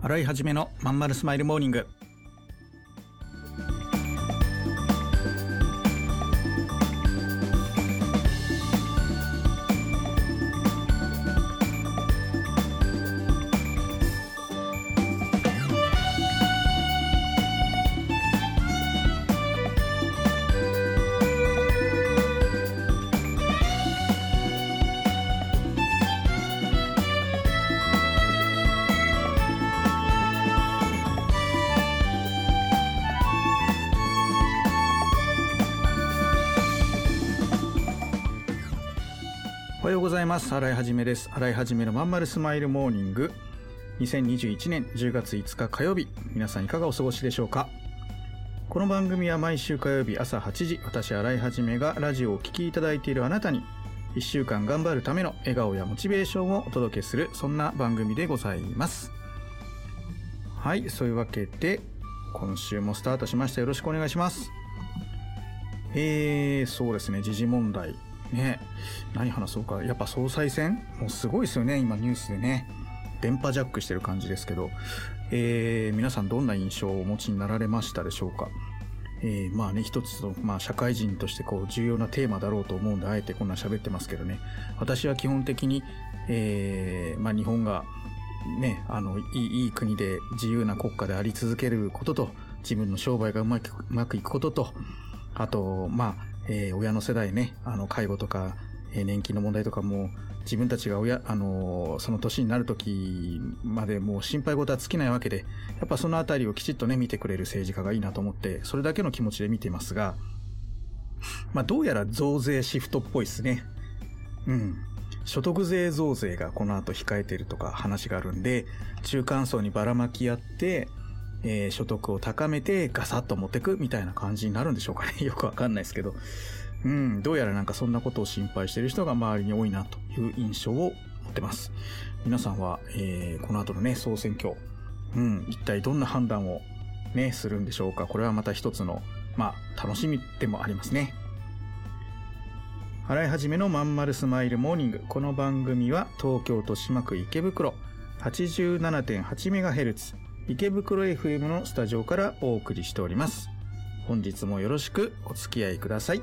洗い始めのまんまるスマイルモーニング。ざいます。洗い始めです。洗い始めのまんまるスマイルモーニング。2021年10月5日火曜日。皆さんいかがお過ごしでしょうか？この番組は毎週火曜日朝8時私洗い始めがラジオをお聴きいただいているあなたに1週間頑張るための笑顔やモチベーションをお届けするそんな番組でございます。はいそういうわけで今週もスタートしました。よろしくお願いします。えー、そうですね。時事問題。ね。何話そうか。やっぱ総裁選？もうすごいですよね。今ニュースでね。電波ジャックしてる感じですけど、えー、皆さんどんな印象をお持ちになられましたでしょうか？えー、まあね一つの、まあ、社会人としてこう重要なテーマだろうと思うんであえてこんな喋ってますけどね。私は基本的に、えーまあ、日本がねあのいいいい国で自由な国家であり続けることと自分の商売がうまくうまくいくこととあとまあえー、親の世代ね、あの、介護とか、えー、年金の問題とかも、自分たちが親、あの、その年になる時までもう心配事は尽きないわけで、やっぱそのあたりをきちっとね、見てくれる政治家がいいなと思って、それだけの気持ちで見ていますが、まあ、どうやら増税シフトっぽいですね。うん。所得税増税がこの後控えてるとか話があるんで、中間層にばらまきやって、えー、所得を高めてガサッと持ってくみたいな感じになるんでしょうかね。よくわかんないですけど。うん、どうやらなんかそんなことを心配してる人が周りに多いなという印象を持ってます。皆さんは、えー、この後のね、総選挙、うん、一体どんな判断をね、するんでしょうか。これはまた一つの、まあ、楽しみでもありますね。洗い始めのまんまるスマイルモーニング。この番組は東京豊島区池袋 87.8MHz 池袋 FM のスタジオからお送りしております。本日もよろしくお付き合いください。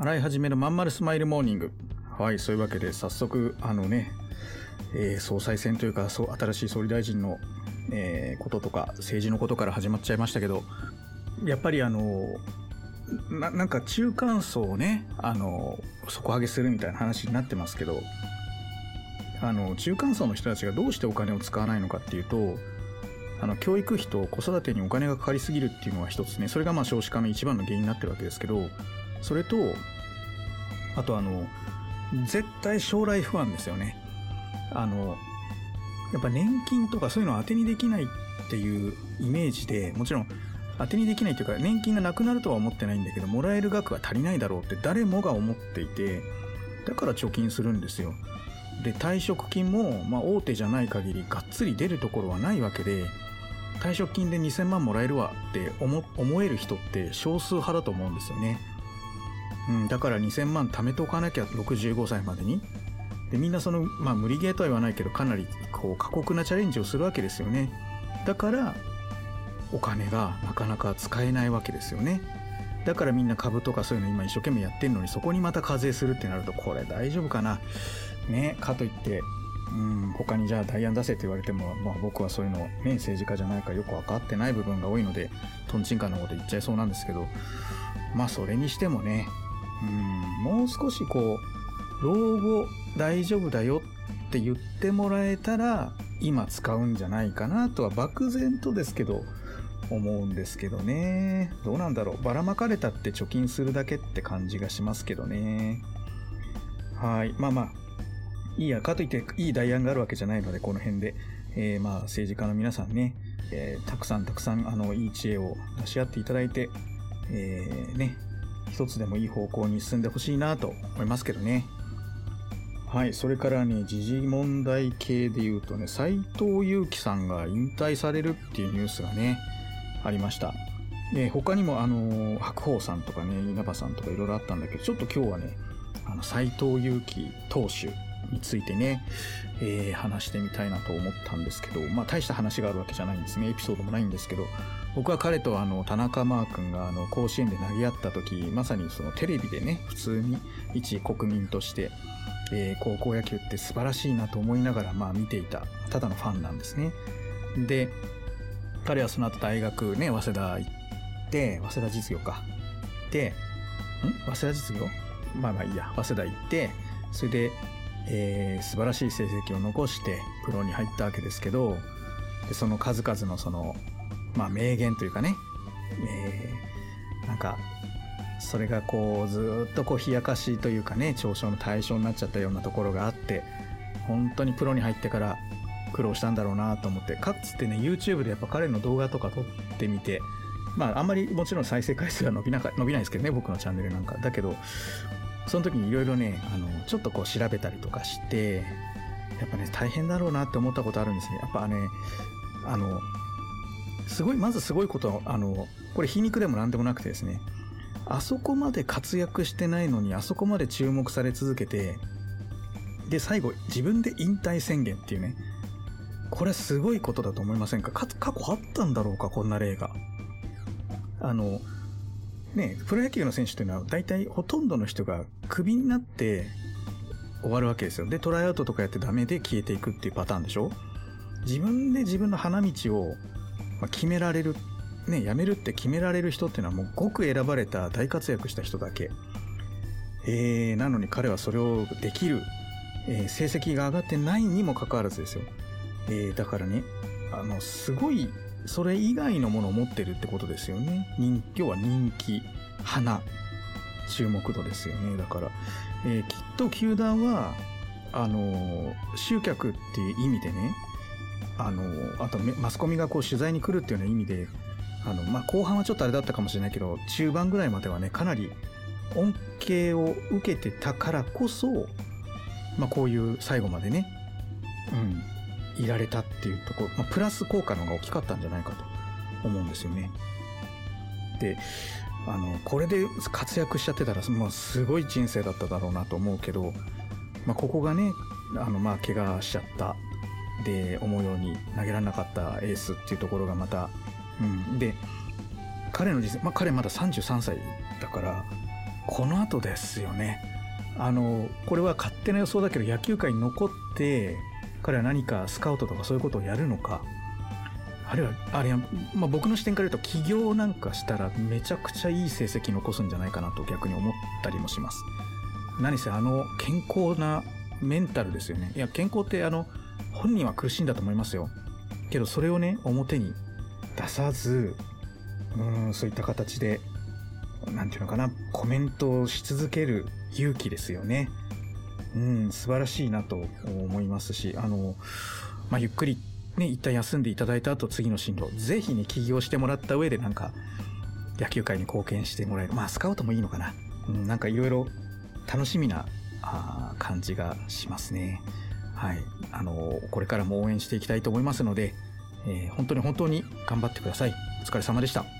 洗い始めのまんまるスマイルモーニング。はい、そういうわけで早速、あのね、えー、総裁選というか、そう新しい総理大臣の、えー、こととか、政治のことから始まっちゃいましたけど、やっぱりあの、ななんか中間層をね、あの、底上げするみたいな話になってますけど、あの、中間層の人たちがどうしてお金を使わないのかっていうと、あの、教育費と子育てにお金がかかりすぎるっていうのは一つね、それがまあ少子化の一番の原因になってるわけですけど、それと、あとあの、絶対将来不安ですよね。あの、やっぱ年金とかそういうのを当てにできないっていうイメージで、もちろん当てにできないというか、年金がなくなるとは思ってないんだけど、もらえる額が足りないだろうって誰もが思っていて、だから貯金するんですよ。で、退職金も、まあ大手じゃない限りがっつり出るところはないわけで、退職金で2000万もらえるわって思思える人って少数派だと思うんですよね。うん、だから2000万貯めておかなきゃ65歳までに。でみんなその、まあ、無理ゲーとは言わないけどかなりこう過酷なチャレンジをするわけですよね。だからお金がなかなか使えないわけですよね。だからみんな株とかそういうの今一生懸命やってんのにそこにまた課税するってなるとこれ大丈夫かな。ねかといってうん他にじゃあ代案出せって言われても、まあ、僕はそういうのね政治家じゃないかよく分かってない部分が多いのでとんちんかんなこと言っちゃいそうなんですけどまあそれにしてもねうん。もう少しこう老後大丈夫だよって言ってもらえたら今使うんじゃないかなとは漠然とですけど思うんですけどね。どうなんだろう。ばらまかれたって貯金するだけって感じがしますけどね。はい。まあまあいいやかといっていい代案があるわけじゃないのでこの辺で、えー、まあ政治家の皆さんね、えー、たくさんたくさんあのいい知恵を出し合っていただいて、えー、ね。一つでもいい方向に進んでほしいなと思いますけどね。はいそれからね時事問題系で言うとね斎藤佑樹さんが引退されるっていうニュースがねありました。で他にもあの白鵬さんとかね稲葉さんとかいろいろあったんだけどちょっと今日はねあの斎藤佑樹投手についてね、えー、話してみたいなと思ったんですけど、まあ大した話があるわけじゃないんですね。エピソードもないんですけど、僕は彼とあの田中マー君があの甲子園で投げ合った時、まさにそのテレビでね、普通に一国民として、えー、高校野球って素晴らしいなと思いながらまあ見ていた、ただのファンなんですね。で、彼はその後大学ね、早稲田行って、早稲田実業か。で、ん？早稲田実業？まあまあいいや、早稲田行って、それで、えー、素晴らしい成績を残してプロに入ったわけですけどでその数々のその、まあ、名言というかね、えー、なんかそれがこうずっとこう冷やかしというかね嘲笑の対象になっちゃったようなところがあって本当にプロに入ってから苦労したんだろうなと思ってかつてね YouTube でやっぱ彼の動画とか撮ってみてまああんまりもちろん再生回数は伸びなか伸びないですけどね僕のチャンネルなんか。だけどその時にいろいろね、あの、ちょっとこう調べたりとかして、やっぱね、大変だろうなって思ったことあるんですね。やっぱね、あの、すごい、まずすごいことあの、これ皮肉でも何でもなくてですね、あそこまで活躍してないのに、あそこまで注目され続けて、で、最後、自分で引退宣言っていうね、これすごいことだと思いませんか過去あったんだろうか、こんな例が。あの、ね、プロ野球の選手というのは大体ほとんどの人がクビになって終わるわけですよ。で、トライアウトとかやってダメで消えていくっていうパターンでしょ自分で自分の花道を決められる、ね、辞めるって決められる人っていうのはもうごく選ばれた大活躍した人だけ。えー、なのに彼はそれをできる、えー、成績が上がってないにもかかわらずですよ。えー、だからね、あの、すごいそれ以外のものを持ってるってことですよね。人要は人気、花、注目度ですよね。だから、えー、きっと球団は、あの、集客っていう意味でね、あの、あとマスコミがこう取材に来るっていうような意味で、あの、まあ、後半はちょっとあれだったかもしれないけど、中盤ぐらいまではね、かなり恩恵を受けてたからこそ、まあ、こういう最後までね、うん、いられたっていうところ、まあ、プラス効果の方が大きかったんじゃないかと思うんですよね。で、あの、これで活躍しちゃってたら、もうすごい人生だっただろうなと思うけど、まあ、ここがね、あの、まあ、怪我しちゃった。で、思うように投げられなかったエースっていうところがまた、うん。で、彼の人生、まあ、彼まだ33歳だから、この後ですよね。あの、これは勝手な予想だけど、野球界に残って、彼は何かスカウトとかそういうことをやるのか。あるいはあれは、まあ、僕の視点から言うと起業なんかしたらめちゃくちゃいい成績残すんじゃないかなと逆に思ったりもします。何せあの健康なメンタルですよね。いや健康ってあの本人は苦しいんだと思いますよ。けどそれをね表に出さずうんそういった形で何て言うのかなコメントをし続ける勇気ですよね。うん、素晴らしいなと思いますし、あの、まあ、ゆっくりね、一旦休んでいただいた後、次の進路、ぜひね、起業してもらった上でなんか、野球界に貢献してもらえる。まあ、スカウトもいいのかな。うん、なんかいろいろ楽しみなあ感じがしますね。はい。あの、これからも応援していきたいと思いますので、えー、本当に本当に頑張ってください。お疲れ様でした。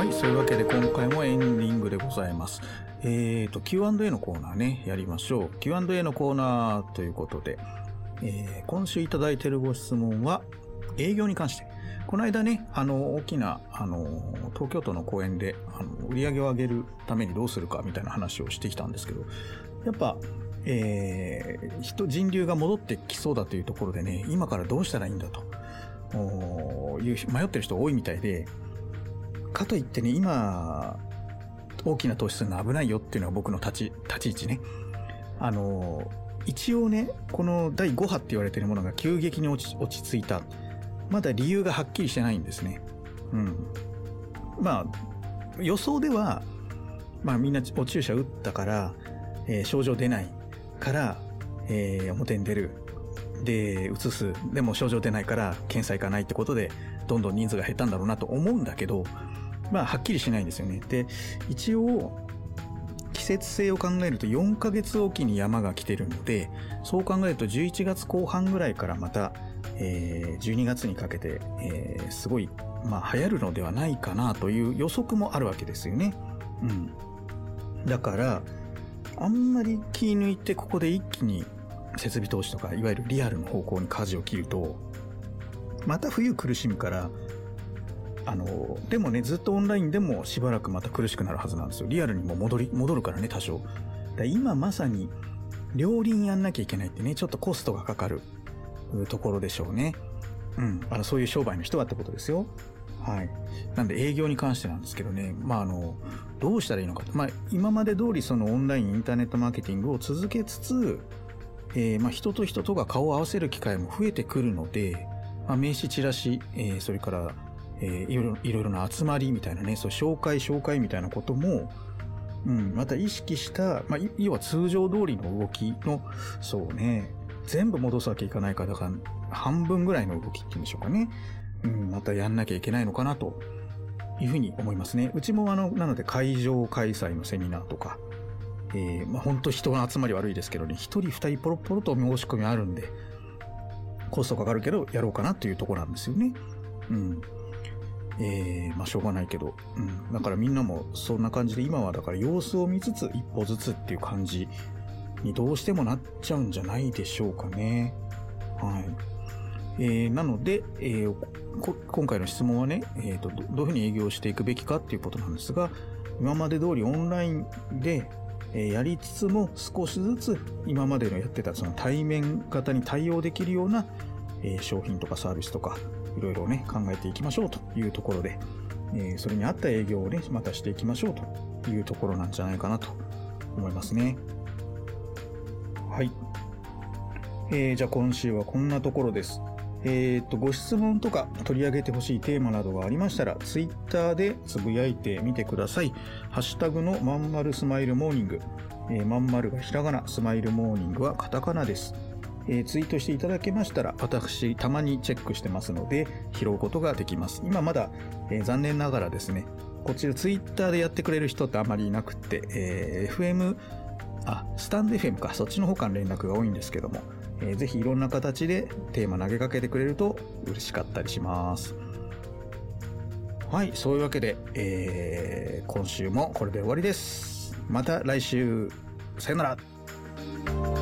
はい、そういうわけで今回もエンディングでございます。えーと、Q&A のコーナーね、やりましょう。Q&A のコーナーということで、えー今週いただいているご質問は、営業に関して。この間ね、あの、大きな、あの、東京都の公演で、あの、売り上げを上げるためにどうするかみたいな話をしてきたんですけど、やっぱ、えー人、人流が戻ってきそうだというところでね、今からどうしたらいいんだと、いう迷ってる人多いみたいで、かといってね、今、大きな投資するの危ないよっていうのが僕の立ち、立ち位置ね。あの、一応ね、この第5波って言われてるものが急激に落ち落ち着いた。まだ理由がはっきりしてないんですね。うん。まあ、予想では、まあみんなお注射打ったから、えー症状出ないから、えー表に出る。で、移す。でも症状出ないから検査行かないってことで、どんどん人数が減ったんだろうなと思うんだけど、まあ、はっきりしないんですよね。で、一応、季節性を考えると4ヶ月おきに山が来てるので、そう考えると11月後半ぐらいからまた、えー12月にかけて、えーすごい、まあ、流行るのではないかなという予測もあるわけですよね。うん。だから、あんまり気抜いてここで一気に設備投資とか、いわゆるリアルの方向に舵を切ると、また冬苦しむから、あの、でもね、ずっとオンラインでもしばらくまた苦しくなるはずなんですよ。リアルにも戻り、戻るからね、多少。だ今まさに、両輪やんなきゃいけないってね、ちょっとコストがかかるところでしょうね。うん。あの、そういう商売の人はってことですよ。はい。なんで営業に関してなんですけどね、まあ、あの、どうしたらいいのかと。まあ、今まで通りそのオンラインインターネットマーケティングを続けつつ、えーまあ、人と人とが顔を合わせる機会も増えてくるので、まあ、名刺チラシ、えーそれから、えーいろいろな集まりみたいなね、そう紹介紹介みたいなことも、うん、また意識した、まあ、要は通常通りの動きの、そうね、全部戻すわけいかないから、だから半分ぐらいの動きっていうんでしょうかね。うん、またやんなきゃいけないのかなというふうに思いますね。うちもあの、なので会場開催のセミナーとか、えー、まあ本当人の集まり悪いですけどね、一人二人ポロポロと申し込みあるんで、コストかかるけどやろうかなというところなんですよね。うん。えー、まあしょうがないけど、うん。だからみんなもそんな感じで今はだから様子を見つつ一歩ずつっていう感じにどうしてもなっちゃうんじゃないでしょうかね。はい。えーなので、えー今回の質問はね、えーとどどういうふうに営業していくべきかっていうことなんですが、今まで通りオンラインで、えーやりつつも少しずつ今までのやってたその対面型に対応できるような、え商品とかサービスとかいろいろね考えていきましょうというところで、えそれに合った営業をねまたしていきましょうというところなんじゃないかなと思いますね。はい。えーじゃあ今週はこんなところです。えっ、と、ご質問とか取り上げてほしいテーマなどがありましたら、ツイッターでつぶやいてみてください。ハッシュタグのまんまるスマイルモーニング。えーまんまるがひらがな、スマイルモーニングはカタカナです。えーツイートしていただけましたら、私、たまにチェックしてますので、拾うことができます。今まだ、えー残念ながらですね、こちらツイッターでやってくれる人ってあまりいなくて、えー FM、あ、スタンド FM か、そっちの方から連絡が多いんですけども、えーぜひいろんな形でテーマ投げかけてくれると嬉しかったりします。はい、そういうわけで、えー今週もこれで終わりです。また来週、さよなら。